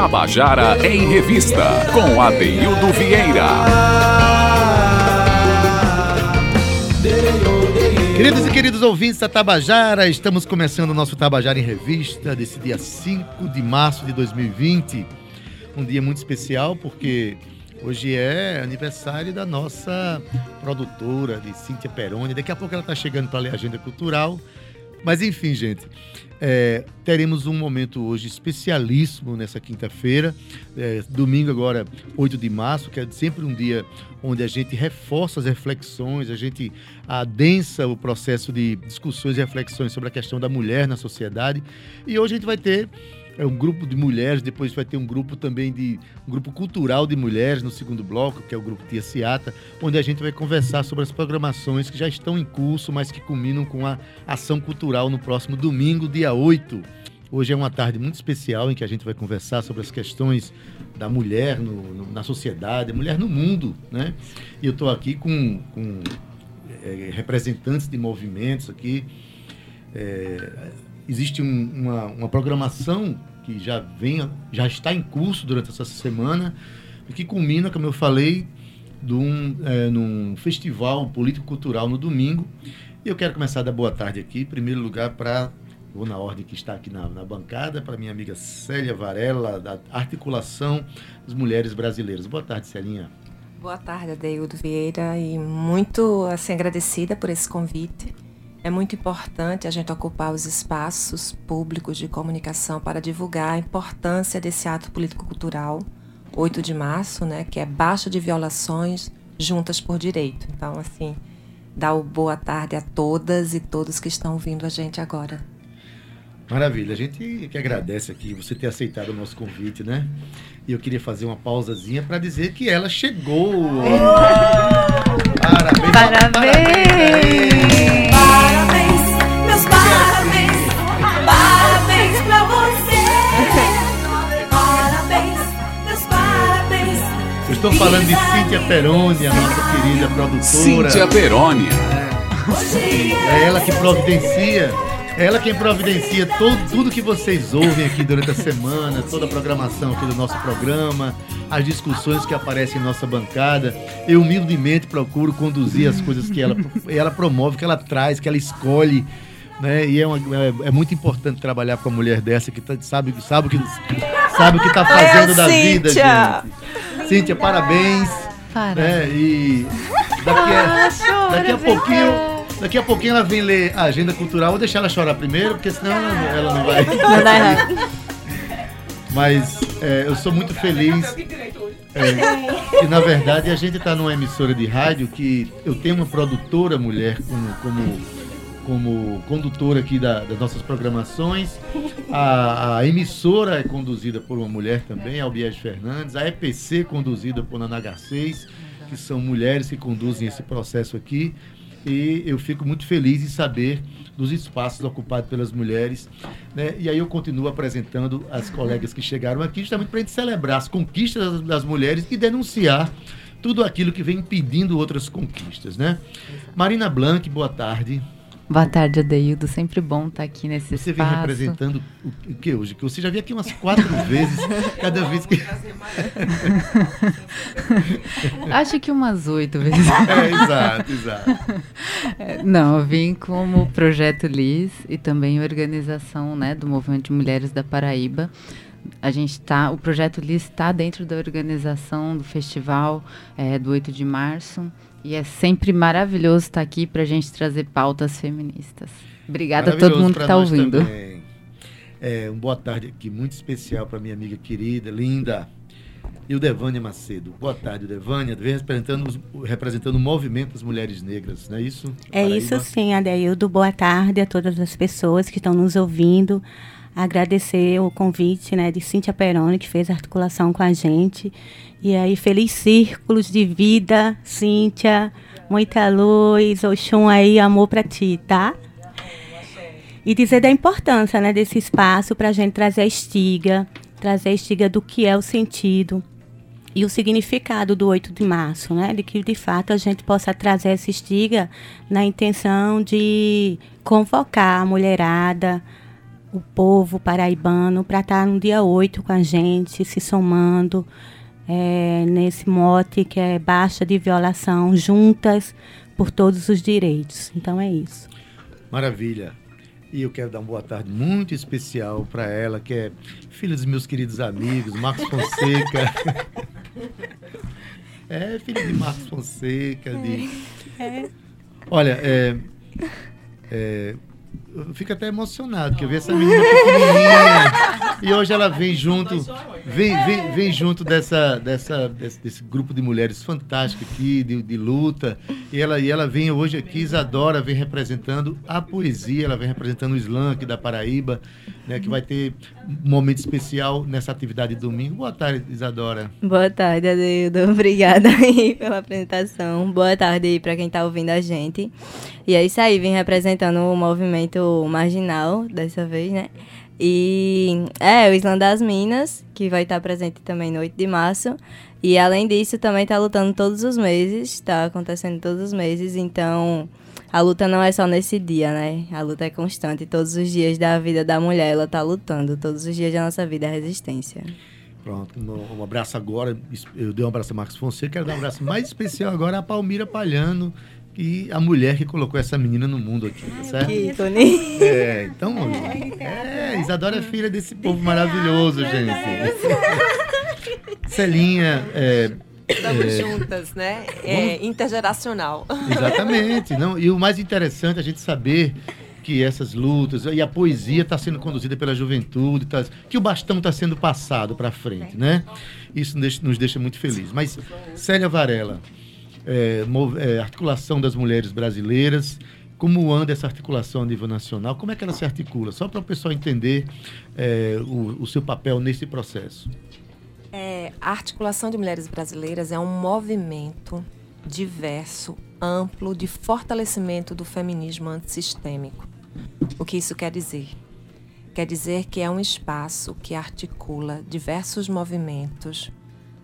Tabajara em Revista, com Adeildo Vieira. Queridos e queridos ouvintes da Tabajara, estamos começando o nosso Tabajara em Revista desse dia 5 de março de 2020. Um dia muito especial porque hoje é aniversário da nossa produtora, de Cíntia Peroni. Daqui a pouco ela está chegando para ler a agenda cultural. Mas enfim, gente, é, teremos um momento hoje especialíssimo nessa quinta-feira, é, domingo agora, 8 de março, que é sempre um dia onde a gente reforça as reflexões, a gente adensa o processo de discussões e reflexões sobre a questão da mulher na sociedade. E hoje a gente vai ter é um grupo de mulheres, depois vai ter um grupo também de um grupo cultural de mulheres no segundo bloco, que é o grupo Tia Ciata, onde a gente vai conversar sobre as programações que já estão em curso, mas que culminam com a ação cultural no próximo domingo, dia 8. Hoje é uma tarde muito especial em que a gente vai conversar sobre as questões da mulher no, no, na sociedade, mulher no mundo, né? E eu estou aqui com, com é, representantes de movimentos aqui. É, existe um, uma, uma programação que já vem, já está em curso durante essa semana que culmina, como eu falei, de um, é, num festival político-cultural no domingo. E eu quero começar a dar boa tarde aqui, em primeiro lugar, para, vou na ordem que está aqui na, na bancada, para minha amiga Célia Varela, da Articulação das Mulheres Brasileiras. Boa tarde, Celinha. Boa tarde, Adeildo Vieira, e muito assim, agradecida por esse convite. É muito importante a gente ocupar os espaços públicos de comunicação para divulgar a importância desse ato político-cultural, 8 de março, né, que é baixa de violações juntas por direito. Então, assim, dá o boa tarde a todas e todos que estão ouvindo a gente agora. Maravilha, a gente que agradece aqui você ter aceitado o nosso convite, né? E eu queria fazer uma pausazinha para dizer que ela chegou. Parabéns! Parabéns! Parabéns, estou falando de Cíntia Peroni, a nossa querida produtora. Cíntia Peroni. É, é ela que providencia é ela quem providencia todo, tudo que vocês ouvem aqui durante a semana, toda a programação aqui do nosso programa, as discussões que aparecem em nossa bancada. Eu humildemente procuro conduzir as coisas que ela, ela promove, que ela traz, que ela escolhe. Né? E é, uma, é, é, muito importante trabalhar com uma mulher dessa que tá, sabe, sabe, que, sabe o que está fazendo da vida, gente. Cíntia, parabéns. Para. Né? E daqui a, daqui a pouquinho. Daqui a pouquinho ela vem ler a agenda cultural. Vou deixar ela chorar primeiro, porque senão ela, ela não vai. Não dá errado. Mas é, eu sou muito feliz. É, que na verdade a gente está numa emissora de rádio que eu tenho uma produtora mulher como, como, como condutora aqui da, das nossas programações. A, a, emissora é conduzida por uma mulher também, Albiege Fernandes. A EPC conduzida por Nana Garcês, que são mulheres que conduzem esse processo aqui e eu fico muito feliz em saber dos espaços ocupados pelas mulheres. Né? E aí eu continuo apresentando as colegas que chegaram aqui, justamente para a gente celebrar as conquistas das, das mulheres e denunciar tudo aquilo que vem impedindo outras conquistas. Né? Marina Blanc, boa tarde. Boa tarde, Adeildo. Sempre bom estar aqui nesse você espaço. Você vem representando o que hoje? Que você já veio aqui umas quatro vezes, cada vez que. Acho que umas oito vezes. É, exato, exato. É, não, eu vim como Projeto Liz e também organização né, do Movimento de Mulheres da Paraíba a gente está, o projeto Liz está dentro da organização do festival é, do 8 de março. E é sempre maravilhoso estar aqui para a gente trazer pautas feministas. Obrigada a todo mundo que está ouvindo. É, uma boa tarde aqui, muito especial para minha amiga querida, linda, e o Devânia Macedo. Boa tarde, Devânia, representando, representando o movimento das mulheres negras, não é isso? É isso sim, Adeildo. Boa tarde a todas as pessoas que estão nos ouvindo. Agradecer o convite né, de Cíntia Peroni, que fez a articulação com a gente. E aí, feliz círculos de vida, Cíntia. Muita luz, Oxum aí, amor para ti, tá? E dizer da importância né, desse espaço para a gente trazer a estiga, trazer a estiga do que é o sentido e o significado do 8 de março, né? De que de fato a gente possa trazer essa estiga na intenção de convocar a mulherada o povo paraibano para estar no dia 8 com a gente, se somando é, nesse mote que é baixa de violação, juntas por todos os direitos. Então é isso. Maravilha. E eu quero dar uma boa tarde muito especial para ela, que é filha dos meus queridos amigos, Marcos Fonseca. é, filha de Marcos Fonseca. De... Olha, é, é, eu fico até emocionado, porque eu vi essa menina pequenininha e hoje ela vem junto, vem, vem, vem junto dessa, dessa, desse, desse grupo de mulheres fantástico aqui, de, de luta, e ela, e ela vem hoje aqui, Isadora vem representando a poesia, ela vem representando o slam aqui da Paraíba, né, que vai ter um momento especial nessa atividade de domingo. Boa tarde, Isadora. Boa tarde, Adeildo. Obrigada aí pela apresentação. Boa tarde aí para quem está ouvindo a gente. E é isso aí, vim representando o movimento marginal dessa vez, né? E é o Islã das Minas, que vai estar presente também no 8 de março. E além disso, também está lutando todos os meses, está acontecendo todos os meses, então a luta não é só nesse dia, né? A luta é constante. Todos os dias da vida da mulher, ela tá lutando. Todos os dias da nossa vida é resistência. Pronto, um abraço agora. Eu dei um abraço a Marcos Fonseca, quero dar um abraço mais especial agora a Palmira Palhano, e a mulher que colocou essa menina no mundo aqui, tá certo? Que. É, então, é, Isadora é filha desse povo maravilhoso, gente. Celinha, é, Estamos É. juntas, né? É intergeracional. Exatamente. Não, e o mais interessante é a gente saber que essas lutas e a poesia está sendo conduzida pela juventude, tá- que o bastão está sendo passado para frente, né? Isso nos deixa, nos deixa muito felizes. Mas Célia Varela, é, é, articulação das mulheres brasileiras, como anda essa articulação a nível nacional? Como é que ela se articula? Só para o pessoal entender é, o, o seu papel nesse processo. É, a Articulação de Mulheres Brasileiras é um movimento diverso, amplo, de fortalecimento do feminismo antissistêmico. O que isso quer dizer? Quer dizer que é um espaço que articula diversos movimentos,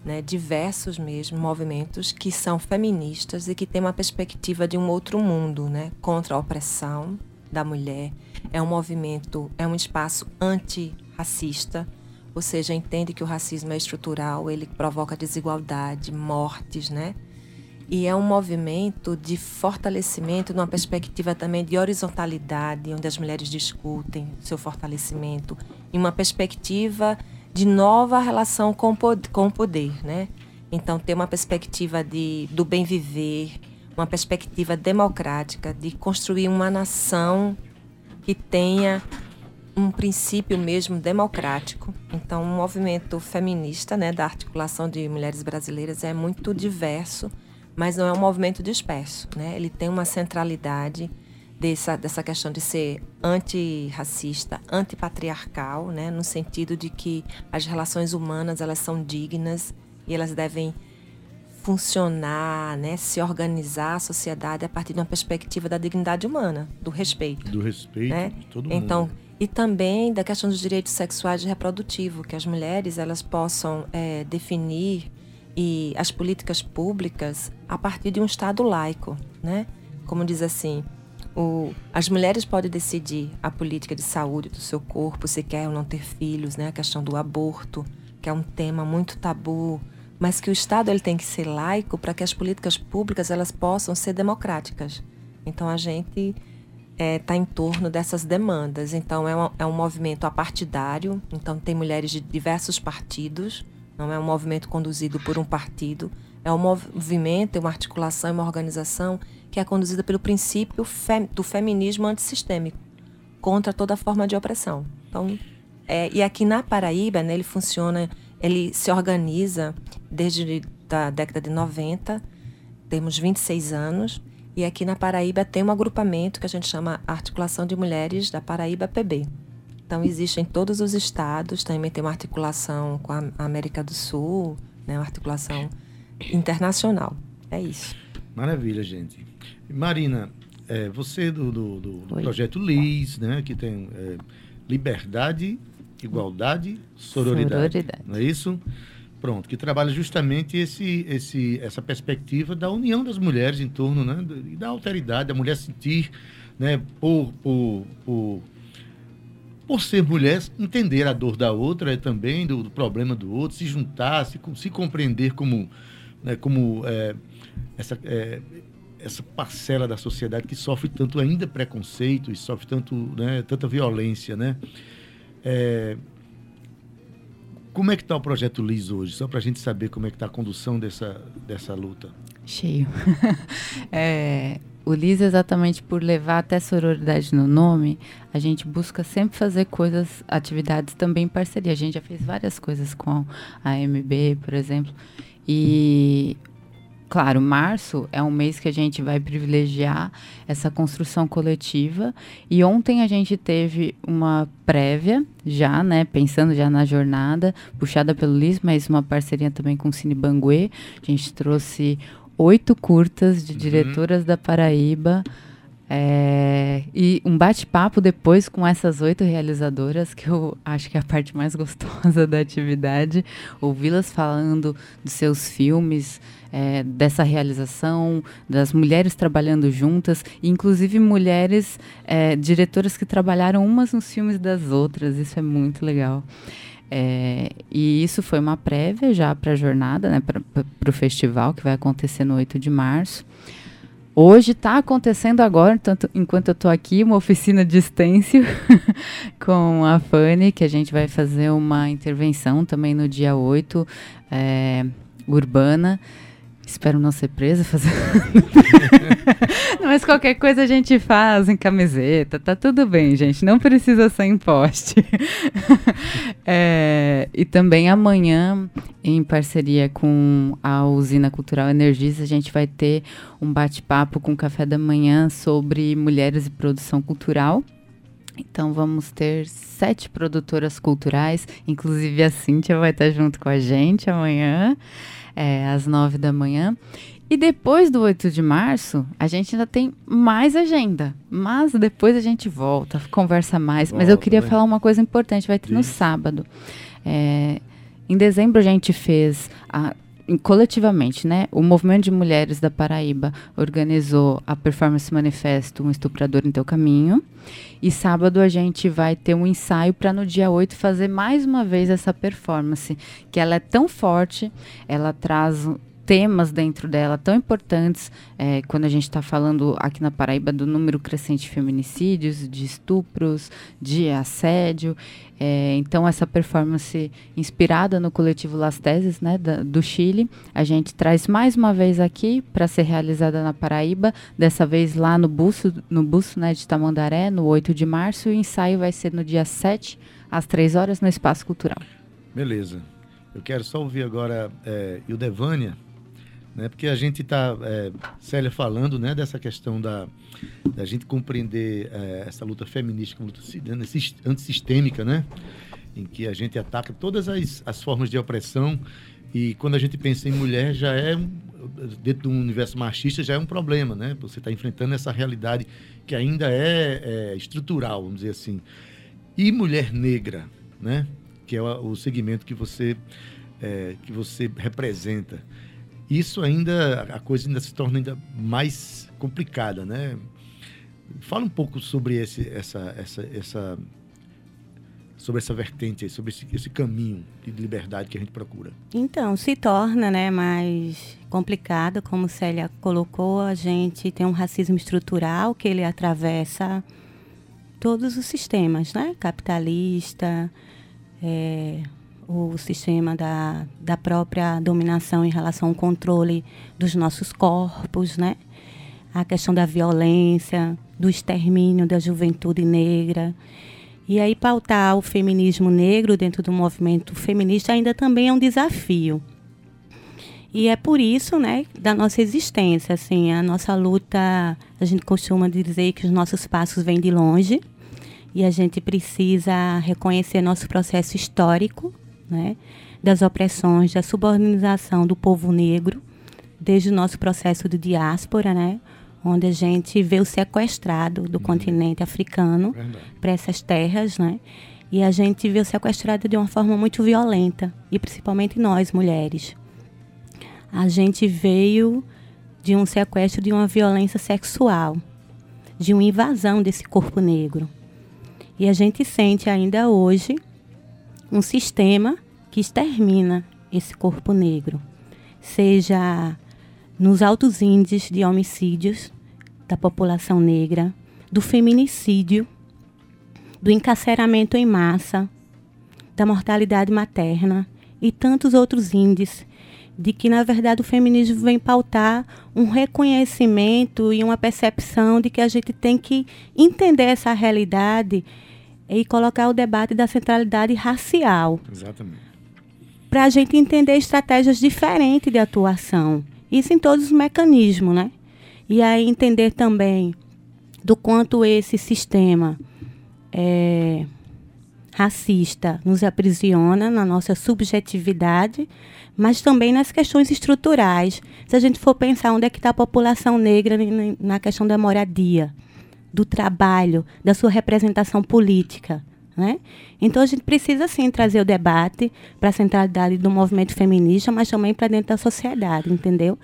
né, diversos mesmo movimentos que são feministas e que têm uma perspectiva de um outro mundo, né, contra a opressão da mulher. É um movimento, é um espaço antirracista, ou seja, entende que o racismo é estrutural, ele provoca desigualdade, mortes, né? E é um movimento de fortalecimento numa perspectiva também de horizontalidade, onde as mulheres discutem seu fortalecimento, em uma perspectiva de nova relação com com o poder, né? Então, ter uma perspectiva de, do bem viver, uma perspectiva democrática, de construir uma nação que tenha um princípio mesmo democrático. Então, o movimento feminista, né, da articulação de mulheres brasileiras é muito diverso, mas não é um movimento disperso, né? Ele tem uma centralidade dessa, dessa questão de ser antirracista, antipatriarcal, né, no sentido de que as relações humanas elas são dignas e elas devem funcionar, né, se organizar a sociedade a partir de uma perspectiva da dignidade humana, do respeito Do respeito né? de todo mundo. Então, e também da questão dos direitos sexuais e reprodutivos, que as mulheres elas possam eh, definir e as políticas públicas a partir de um Estado laico, né? Como diz assim, o, as mulheres podem decidir a política de saúde do seu corpo, se quer ou não ter filhos, né? A questão do aborto, que é um tema muito tabu, mas que o Estado ele tem que ser laico para que as políticas públicas elas possam ser democráticas. Então a gente está em torno dessas demandas. Então, é um, é um movimento apartidário, então tem mulheres de diversos partidos, não é um movimento conduzido por um partido, é um movimento, é uma articulação, é uma organização que é conduzida pelo princípio do feminismo antissistêmico, contra toda forma de opressão. Então, é, e aqui na Paraíba, né, ele funciona, ele se organiza desde a década de 90, temos 26 anos, e aqui na Paraíba tem um agrupamento que a gente chama Articulação de Mulheres da Paraíba PB. Então, existe em todos os estados, também tem uma articulação com a América do Sul, né, uma articulação internacional. É isso. Maravilha, gente. Marina, é, você do, do- do- do Oi. projeto LIS, né, que tem é, liberdade, igualdade, sororidade, Sororidade. Não é isso? Pronto, que trabalha justamente esse, esse, essa perspectiva da união das mulheres em torno né, do- e da alteridade, da mulher sentir, né, por, por, por por ser mulher, entender a dor da outra é também do, do problema do outro, se juntar, se, se compreender como, né, como é, essa, é, essa parcela da sociedade que sofre tanto ainda preconceito e sofre tanto, né, tanta violência, né? É, como é que está o projeto Liz hoje? Só para a gente saber como é que está a condução dessa, dessa luta. Cheio. é, o LIS, exatamente por levar até sororidade no nome, a gente busca sempre fazer coisas, atividades também em parceria. A gente já fez várias coisas com a MB, por exemplo. E claro, março é um mês que a gente vai privilegiar essa construção coletiva. E ontem a gente teve uma prévia, já, né, pensando já na jornada, puxada pelo LIS, mas uma parceria também com o Cine Banguê. A gente trouxe oito curtas de Uhum. diretoras da Paraíba. É, e um bate-papo depois com essas oito realizadoras, que eu acho que é a parte mais gostosa da atividade. Ouvi-las falando dos seus filmes, é, dessa realização, das mulheres trabalhando juntas, inclusive mulheres é, diretoras que trabalharam umas nos filmes das outras. Isso é muito legal. É, e isso foi uma prévia já para a jornada, né, para o festival, que vai acontecer no 8 de março. Hoje está acontecendo agora, tanto, enquanto eu estou aqui, uma oficina de stencil com a Fanny, que a gente vai fazer uma intervenção também no dia 8, é, urbana. Espero não ser presa fazendo. Mas qualquer coisa a gente faz em camiseta, tá tudo bem, gente. Não precisa ser em poste. É, e também amanhã, em parceria com a Usina Cultural Energisa, a gente vai ter um bate-papo com o café da manhã sobre mulheres e produção cultural. Então vamos ter sete produtoras culturais, inclusive a Cíntia vai estar junto com a gente amanhã, é, às nove da manhã. E depois do 8 de março, a gente ainda tem mais agenda. Mas depois a gente volta, conversa mais. Mas eu Volta, queria né? falar uma coisa importante, vai ter no Diz. sábado. É, em dezembro a gente fez a- coletivamente, né? O movimento de mulheres da Paraíba organizou a performance manifesto Um Estuprador em Teu Caminho. E sábado a gente vai ter um ensaio para no dia 8 fazer mais uma vez essa performance, que ela é tão forte, ela traz temas dentro dela tão importantes é, quando a gente está falando aqui na Paraíba do número crescente de feminicídios, de estupros, de assédio. É, então essa performance inspirada no coletivo Las Teses, né, da- do Chile, a gente traz mais uma vez aqui para ser realizada na Paraíba, dessa vez lá no busto, no busto né, de Tamandaré, no 8 de março, e o ensaio vai ser no dia 7, às 3 horas, no Espaço Cultural. Beleza. Eu quero só ouvir agora é, Ildevânia, né? Porque a gente está, é, Célia, falando né, dessa questão da, da gente compreender é, essa luta feminista como luta né, sis- antissistêmica, né? Em que a gente ataca todas as, as formas de opressão e quando a gente pensa em mulher já é, dentro do universo machista, já é um problema, né? Você está enfrentando essa realidade que ainda é, é estrutural, vamos dizer assim. E mulher negra, né? Que é o, o segmento que você, é, que você representa. Isso ainda, a coisa ainda se torna ainda mais complicada, né? Fala um pouco sobre esse, essa, essa, essa, sobre essa vertente, sobre esse, esse caminho de liberdade que a gente procura. Então, se torna né, mais complicado, como Célia colocou, a gente tem um racismo estrutural que ele atravessa todos os sistemas, né? Capitalista, é, o sistema da, da própria dominação em relação ao controle dos nossos corpos, né? A questão da violência, do extermínio da juventude negra. E aí pautar o feminismo negro dentro do movimento feminista ainda também é um desafio. E é por isso, né, da nossa existência, assim, a nossa luta, a gente costuma dizer que os nossos passos vêm de longe e a gente precisa reconhecer nosso processo histórico, né, das opressões, da subordinação do povo negro, desde o nosso processo de diáspora, né, onde a gente veio sequestrado do continente africano para essas terras, né? E a gente veio sequestrada de uma forma muito violenta, e principalmente nós, mulheres. A gente veio de um sequestro de uma violência sexual, de uma invasão desse corpo negro. E a gente sente ainda hoje um sistema que extermina esse corpo negro, seja nos altos índices de homicídios da população negra, do feminicídio, do encarceramento em massa, da mortalidade materna e tantos outros índices de que na verdade o feminismo vem pautar um reconhecimento e uma percepção de que a gente tem que entender essa realidade e colocar o debate da centralidade racial Exatamente. para a gente entender estratégias diferentes de atuação. Isso em todos os mecanismos, né? E aí entender também do quanto esse sistema é, racista nos aprisiona na nossa subjetividade, mas também nas questões estruturais. Se a gente for pensar onde é que está a população negra na questão da moradia, do trabalho, da sua representação política. Né? Então a gente precisa sim trazer o debate para a centralidade do movimento feminista, mas também para dentro da sociedade, entendeu?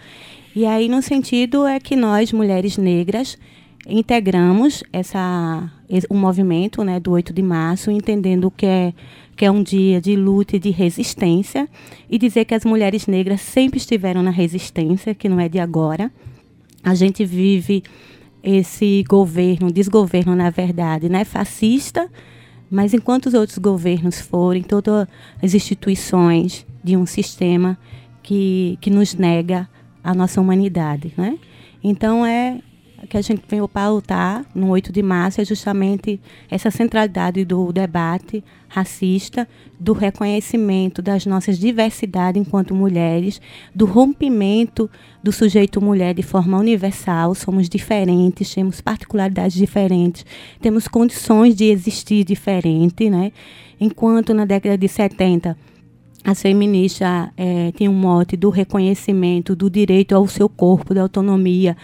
E aí no sentido é que nós, mulheres negras, integramos essa o movimento né, do 8 de março, entendendo que é, que é um dia de luta e de resistência, e dizer que as mulheres negras sempre estiveram na resistência, que não é de agora. A gente vive esse governo, desgoverno, na verdade, né, fascista, mas enquanto os outros governos forem, todas as instituições de um sistema que, que nos nega a nossa humanidade, né? Então é que a gente veio pautar no 8 de março é justamente essa centralidade do debate racista, do reconhecimento das nossas diversidades enquanto mulheres, do rompimento do sujeito mulher de forma universal, somos diferentes, temos particularidades diferentes, temos condições de existir diferente, né? Enquanto na década de 70 as feministas eh, tinham um mote do reconhecimento do direito ao seu corpo, da autonomia,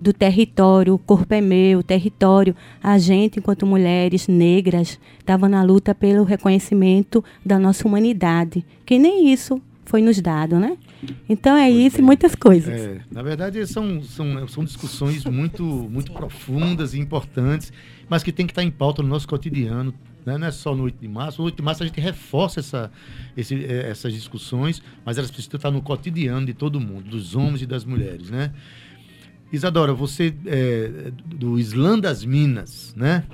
do território, o corpo é meu, o território. A gente, enquanto mulheres negras, estava na luta pelo reconhecimento da nossa humanidade, que nem isso foi nos dado, né? Então é isso e muitas coisas. É, na verdade, são, são, são discussões muito, muito profundas e importantes, mas que tem que estar em pauta no nosso cotidiano. Né? Não é só no 8 de março. No 8 de março a gente reforça essa, esse, eh, essas discussões, mas elas precisam estar no cotidiano de todo mundo, dos homens e das mulheres. Né? Isadora, você é do Islã das Minas, né?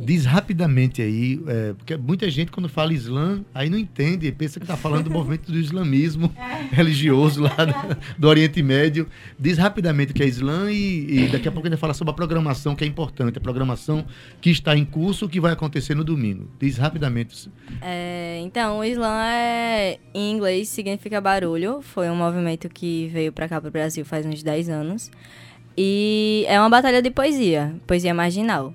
Diz rapidamente aí, é, porque muita gente quando fala Islã, aí não entende, pensa que está falando do movimento do islamismo religioso lá do, do Oriente Médio. Diz rapidamente o que é Islã e, e daqui a pouco a gente vai falar sobre a programação que é importante, a programação que está em curso, o que vai acontecer no domingo. Diz rapidamente. É, então, o Islã é, em inglês significa barulho. Foi um movimento que veio pra cá pro Brasil faz uns 10 anos. E é uma batalha de poesia, poesia marginal.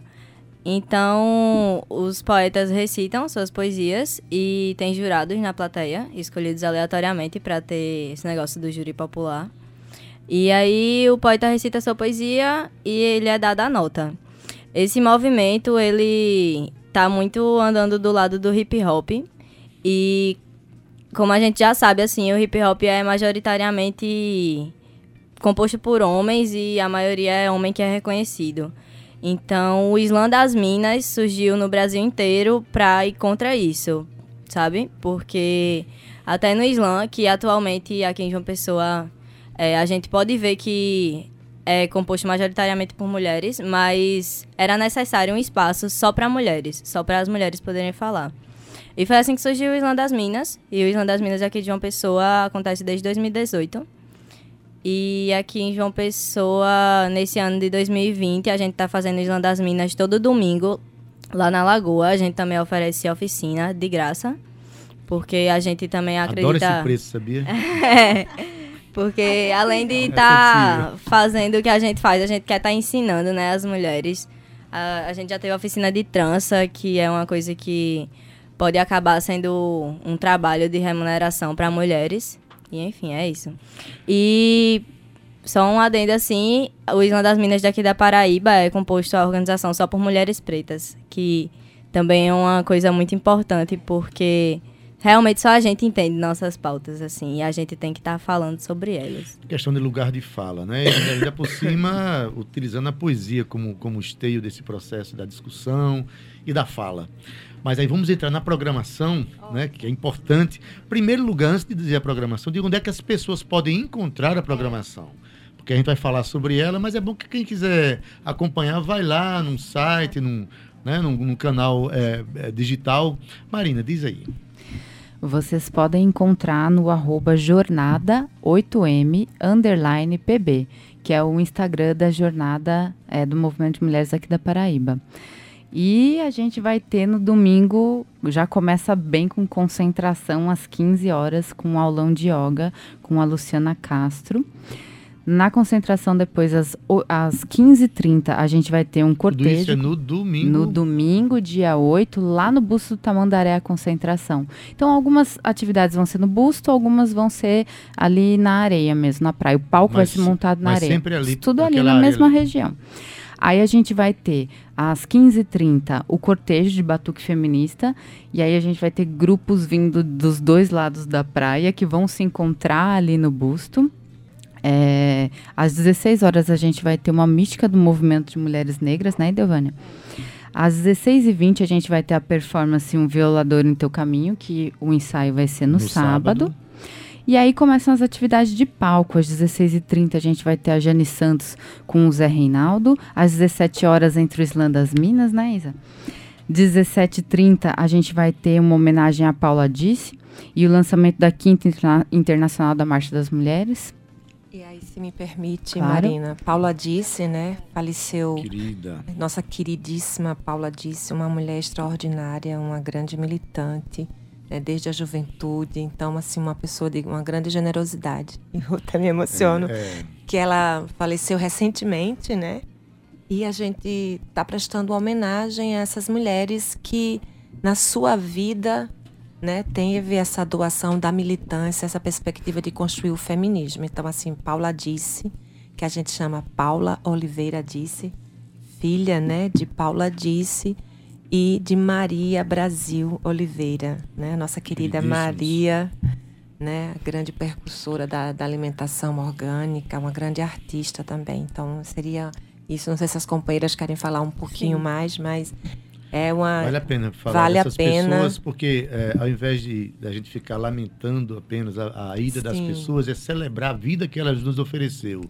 Então, os poetas recitam suas poesias e tem jurados na plateia, escolhidos aleatoriamente para ter esse negócio do júri popular. E aí o poeta recita sua poesia e ele é dado a nota. Esse movimento, ele tá muito andando do lado do hip hop e como a gente já sabe, assim, o hip hop é majoritariamente composto por homens e a maioria é homem que é reconhecido. Então, o Islã das Minas surgiu no Brasil inteiro pra ir contra isso, sabe? Porque até no Islã, que atualmente aqui em João Pessoa é, a gente pode ver que é composto majoritariamente por mulheres, mas era necessário um espaço só para mulheres, só para as mulheres poderem falar. E foi assim que surgiu o Islã das Minas. E o Islã das Minas aqui de João Pessoa acontece desde 2018. E aqui em João Pessoa, nesse ano de 2020, a gente tá fazendo o Islã das Minas todo domingo, lá na Lagoa. A gente também oferece oficina de graça. Porque a gente também acredita. Adoro esse preço, sabia? É, porque além de estar fazendo o que a gente faz, a gente quer estar ensinando, né, as mulheres. A, a gente já teve oficina de trança, que é uma coisa que pode acabar sendo um trabalho de remuneração para mulheres. E enfim, é isso. E só um adendo assim, o Islã das Minas daqui da Paraíba é composto a organização só por mulheres pretas, que também é uma coisa muito importante, porque realmente só a gente entende nossas pautas, assim, e a gente tem que estar falando sobre elas. Questão de lugar de fala, né? E ainda por cima, utilizando a poesia como, como esteio desse processo da discussão e da fala. Mas aí vamos entrar na programação, né, que é importante. Primeiro lugar, antes de dizer a programação, diga onde é que as pessoas podem encontrar a programação. Porque a gente vai falar sobre ela, mas é bom que quem quiser acompanhar, vai lá num site, num, né, num, num canal é, é, digital. Marina, diz aí. Vocês podem encontrar no arroba jornada 8M underline PB, que é o Instagram da jornada é, do Movimento de Mulheres aqui da Paraíba. E a gente vai ter no domingo, já começa bem com concentração às 15 horas, com um aulão de yoga com a Luciana Castro. Na concentração, depois, às, o- às 15h30, a gente vai ter um Tudo isso cortejo. é no domingo. No domingo, dia 8, lá no Busto do Tamandaré, a concentração. Então, algumas atividades vão ser no Busto, algumas vão ser ali na areia mesmo, na praia. O palco vai Mas- ser montado na mas areia. sempre ali, Tudo ali na mesma ali. região. Aí a gente vai ter, às 15h30, o cortejo de batuque feminista. E aí a gente vai ter grupos vindo dos dois lados da praia que vão se encontrar ali no Busto. É, às 16 horas a gente vai ter uma mística do movimento de mulheres negras, né, Delvânia? Às 16h20 a gente vai ter a performance Um Violador em Teu Caminho, que o ensaio vai ser no, No sábado. sábado. E aí começam as atividades de palco. Às 16h30 a gente vai ter a Jane Santos com o Zé Reinaldo. Às 17 horas entre o Islã das Minas, né, Isa? 17h30 a gente vai ter uma homenagem a Paula Disse e o lançamento da Quinta Interna- Internacional da Marcha das Mulheres. E aí, se me permite, Claro. Marina, Paula disse, né? Faleceu Querida. nossa queridíssima Paula disse, uma mulher extraordinária, uma grande militante, né, desde a juventude. Então, assim, uma pessoa de uma grande generosidade. Eu até me emociono. É, Que ela faleceu recentemente, né? E a gente está prestando homenagem a essas mulheres que, na sua vida, né, teve essa doação da militância, essa perspectiva de construir o feminismo. Então, assim, Paula disse, que a gente chama Paula Oliveira Disse, filha, né, de Paula Disse e de Maria Brasil Oliveira, né, nossa querida. Maria, né, grande percursora da, da alimentação orgânica, uma grande artista também. Então, seria isso. Não sei se as companheiras querem falar um pouquinho mais, mas é uma. Vale a pena falar Vale a dessas pena. pessoas, porque é, ao invés de da gente ficar lamentando apenas a, a ida das Sim. pessoas, é celebrar a vida que elas nos ofereceu.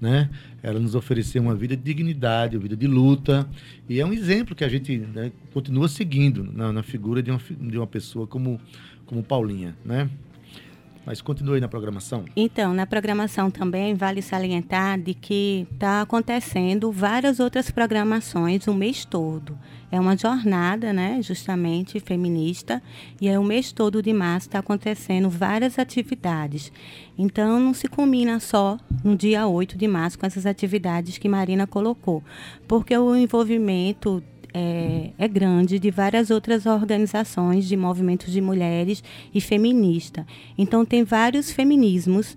Né? Ela nos ofereceu uma vida de dignidade, uma vida de luta, e é um exemplo que a gente né, continua seguindo na, na figura de uma, de uma pessoa como, como Paulinha. Né? Mas continue na programação. Então, na programação também vale salientar de que está acontecendo várias outras programações o mês todo. É uma jornada, né, justamente feminista, e é o mês todo de março está acontecendo várias atividades. Então, não se combina só no dia 8 de março com essas atividades que Marina colocou, porque o envolvimento é, é grande de várias outras organizações de movimentos de mulheres e feminista. Então tem vários feminismos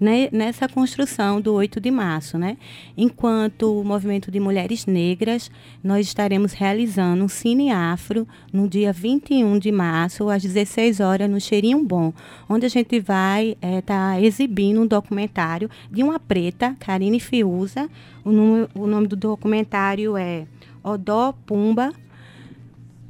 né, nessa construção do 8 de março. Né? Enquanto o movimento de mulheres negras, nós estaremos realizando um Cine Afro no dia 21 de março, às 16 horas, no Cheirinho Bom, onde a gente vai estar exibindo um documentário de uma preta, Karine Fiuza. O o nome do documentário é Odó Pumba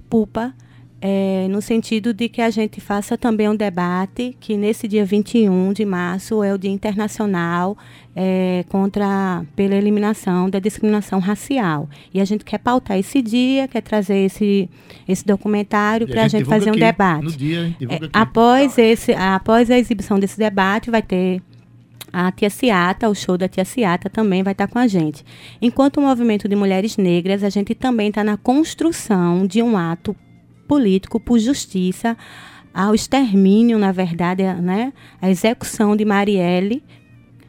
Pupa, é, no sentido de que a gente faça também um debate, que nesse dia 21 de março é o Dia Internacional é, contra pela eliminação da discriminação racial. E a gente quer pautar esse dia, quer trazer esse, esse documentário para a gente fazer um aqui, debate. Dia, É, após, esse, após a exibição desse debate, vai ter a Tia Ciata, o show da Tia Ciata também vai estar com a gente. Enquanto o movimento de mulheres negras, a gente também está na construção de um ato político por justiça ao extermínio, na verdade, a- né, a execução de Marielle,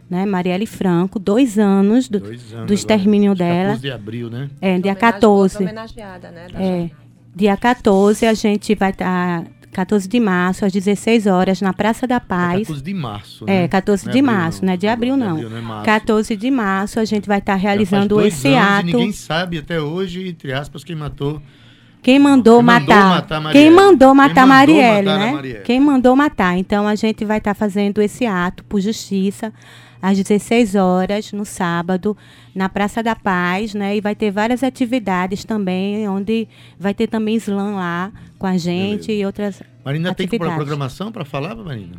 né, Marielle Franco, dois anos do, Dois anos do extermínio agora, dela. 14 de abril, né? É, dia Homenagem- 14. Homenageada, né? da É, dia 14 a gente vai estar 14 de março às 16 horas na Praça da É Paz. 14 de março. É, né? 14 Não de abril, março, não é de abril não. não é março. 14 de março a gente vai estar faz realizando esse anos e ato. ninguém sabe até hoje, entre aspas, quem matou quem mandou, Quem mandou matar, matar Marielle. quem mandou Quem matar mandou Marielle, matar né? Marielle. Quem mandou matar. Então a gente vai estar fazendo esse ato por justiça às 16 horas no sábado na Praça da Paz, né? E vai ter várias atividades também, onde vai ter também slam lá com a gente e outras Marina tem que pôr a atividades. programação para falar, Marina?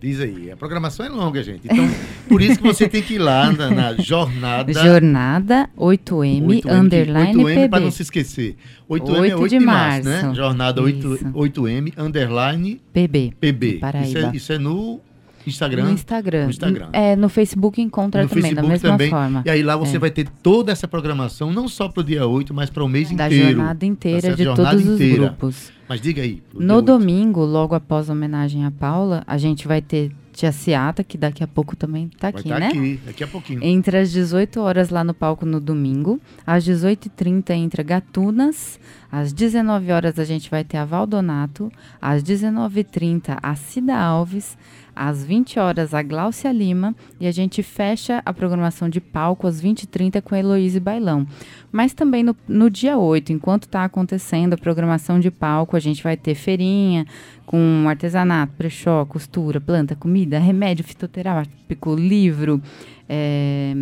Diz aí. A programação é longa, gente. Então, por isso que você tem que ir lá na, na jornada. Jornada 8M, 8M, underline 8M para não se esquecer. 8M é 8 8 de de março, março. né? Jornada 8, Isso. 8M, underline PB. PB. Isso é, isso é no Instagram. No Instagram. No Instagram. É, no Facebook encontra no também, da Facebook mesma também. forma. E aí lá você É. vai ter toda essa programação, não só para o dia 8, mas para o mês da inteiro. jornada inteira certo? de Jornada todos inteira. os grupos. Mas diga aí. No 8. domingo, logo após a homenagem à Paula, a gente vai ter Tia Ciata, que daqui a pouco também tá Vai aqui, estar né? aqui, daqui a pouquinho. Entre as 18 horas lá no palco no domingo, às 18h30 entra Gatunas, às 19 horas a gente vai ter a Valdonato, às 19h30 a Cida Alves, às 20 horas a Gláucia Lima e a gente fecha a programação de palco às 20h30 com a Heloíse Bailão. Mas também no, no dia 8, enquanto está acontecendo a programação de palco, a gente vai ter feirinha com artesanato, brechó, costura, planta, comida, remédio fitoterápico, livro, é,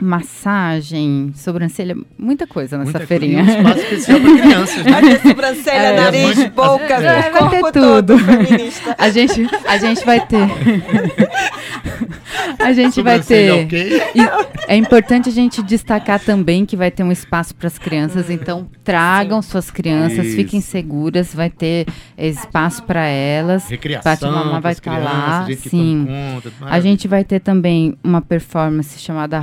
massagem, sobrancelha, muita coisa nessa Muita feirinha. coisa. Um espaço especial para crianças, né? Vai ter sobrancelha, É, nariz, boca, É, vai corpo ter todo tudo. feminista. A gente, a gente vai ter. a gente vai ter. ok? E é importante a gente destacar também que vai ter um espaço para as crianças, então tragam suas crianças, Isso. fiquem seguras, vai ter espaço para elas. Recreação, Pati Mamá vai estar lá, crianças, gente sim. conta, A gente vai ter também uma performance chamada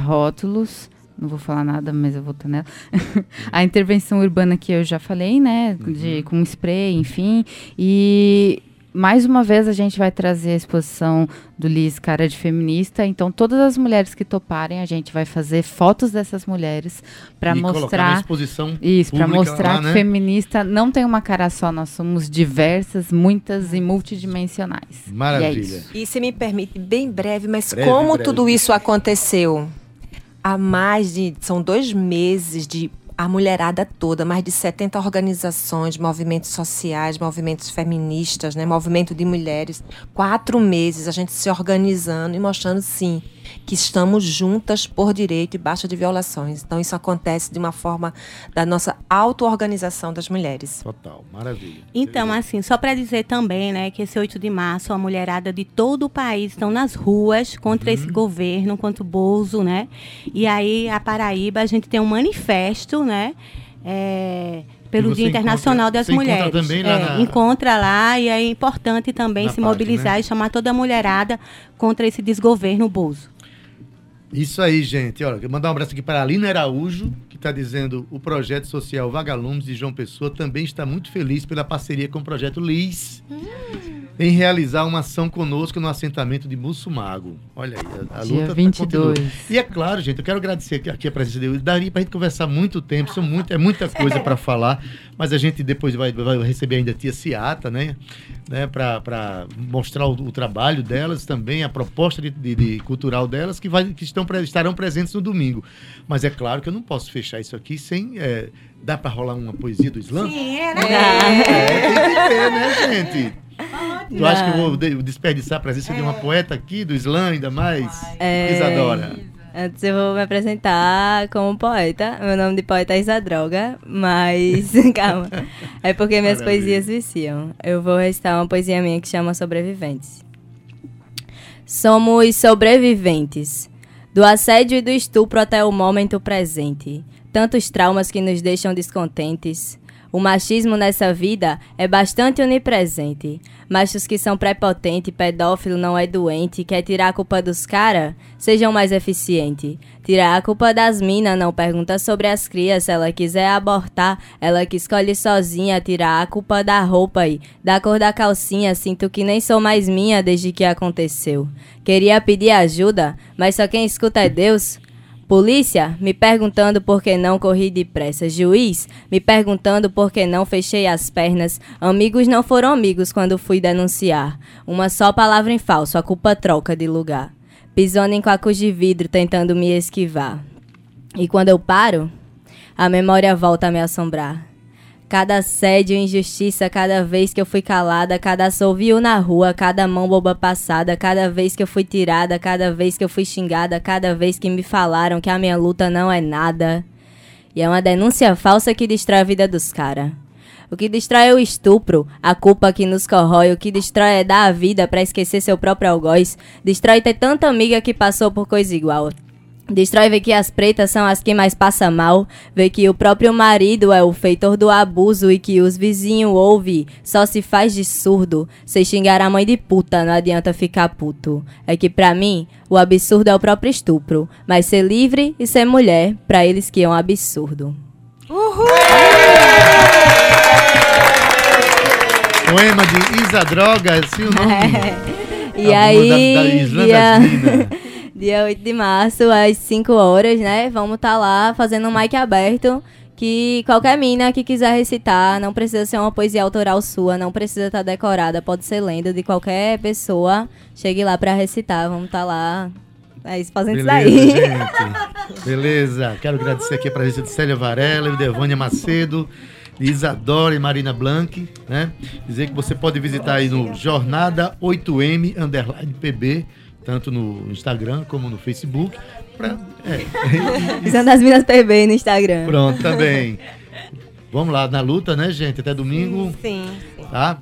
Rótulos. Não vou falar nada, mas eu vou estar nela. a intervenção urbana que eu já falei, né? De, com spray, enfim. E mais uma vez a gente vai trazer a exposição do Liz Cara de Feminista. Então, todas as mulheres que toparem, a gente vai fazer fotos dessas mulheres para colocar na mostrar. exposição Isso, para mostrar lá, que né? feminista não tem uma cara só, nós somos diversas, muitas e multidimensionais. E é Maravilha. isso. E se me permite, bem breve, mas Breve, como breve. tudo isso aconteceu? Há mais de. São dois meses de. A mulherada toda, mais de 70 organizações, movimentos sociais, movimentos feministas, né, movimento de mulheres. Quatro meses a gente se organizando e mostrando, sim, que estamos juntas por direito e baixa de violações. Então, isso acontece de uma forma da nossa auto-organização das mulheres. Total, maravilha. Então, assim, só para dizer também, né, que esse 8 de março, a mulherada de todo o país estão nas ruas contra Uhum. esse governo, contra o Bozo, né? E aí, a Paraíba, a gente tem um manifesto, né? é, pelo Dia Internacional encontra- das você encontra Mulheres. também lá É, na- Encontra lá e é importante também Na se página, mobilizar né? e chamar toda a mulherada contra esse desgoverno Bozo. Isso aí, gente. Olha, eu mandar um abraço aqui para a Alina Araújo, que está dizendo o projeto social Vagalumes de João Pessoa também está muito feliz pela parceria com o projeto Liz em realizar uma ação conosco no assentamento de Mussumago. Olha aí, a, a Dia luta tá 22. continua. E é claro, gente, eu quero agradecer aqui, aqui a presença de Daria para a gente conversar muito tempo, são muito, é muita coisa para falar, mas a gente depois vai, vai receber ainda a tia Ciata, né? né para mostrar o, o trabalho delas também, a proposta de, de- de cultural delas, que, vai, que estão, estarão presentes no domingo. Mas é claro que eu não posso fechar isso aqui sem. é, dá para rolar uma poesia do Islã? Sim, É, tem que ter, né, gente? Tu acha que eu vou de- desperdiçar a presença de uma poeta aqui, do Islã, ainda mais? É. Isadora. Antes eu vou me apresentar como poeta. Meu nome de poeta é Isadroga, mas calma. É porque minhas Maravilha. poesias viciam. Eu vou recitar uma poesia minha que chama Sobreviventes. Somos sobreviventes. Do assédio e do estupro até o momento presente. Tantos traumas que nos deixam descontentes. O machismo nessa vida é bastante onipresente. Machos que são prepotentes, pedófilo não é doente, quer tirar a culpa dos cara? Sejam mais eficientes. Tirar a culpa das minas, não pergunta sobre as crias. Se ela quiser abortar, ela que escolhe sozinha. Tirar a culpa da roupa aí, da cor da calcinha. Sinto que nem sou mais minha desde que aconteceu. Queria pedir ajuda, mas só quem escuta é Deus. Polícia me perguntando por que não corri depressa. Juiz me perguntando por que não fechei as pernas. Amigos não foram amigos quando fui denunciar. Uma só palavra em falso, a culpa troca de lugar. Pisando em cacos de vidro, tentando me esquivar. E quando eu paro, a memória volta a me assombrar. Cada assédio e injustiça, cada vez que eu fui calada, cada assovio na rua, cada mão boba passada, cada vez que eu fui tirada, cada vez que eu fui xingada, cada vez que me falaram que a minha luta não é nada. E é uma denúncia falsa que destrói a vida dos caras. O que destrói é o estupro, a culpa que nos corrói, o que destrói é dar a vida pra esquecer seu próprio algoz, destrói ter tanta amiga que passou por coisa igual. Destrói ver que as pretas são as que mais passam mal, ver que o próprio marido é o feitor do abuso e que os vizinhos ouve, só se faz de surdo. Se xingar a mãe de puta, não adianta ficar puto. É que pra mim, o absurdo é o próprio estupro, mas ser livre e ser mulher, pra eles que é um absurdo. Poema de Isa Droga, assim o nome. E A aí, bunda da Islândia dia, Zina. Dia 8 de março, às 5 horas, né? Vamos estar lá fazendo um mic aberto. Que qualquer mina que quiser recitar, não precisa ser uma poesia autoral sua, não precisa estar decorada, pode ser lenda de qualquer pessoa. Chegue lá pra recitar, vamos estar lá. É isso, fazendo isso Beleza, aí. gente. Beleza. Quero agradecer aqui a presença de Célia Varela, Devânia Macedo, de Isadora e Marina Blanc, né? Dizer que você pode visitar aí no Jornada 8M underline PB, tanto no Instagram como no Facebook. Pra, é, São das Minas PB no Instagram. pronto, também. Vamos lá na luta, né, gente? Até domingo, Sim. tá?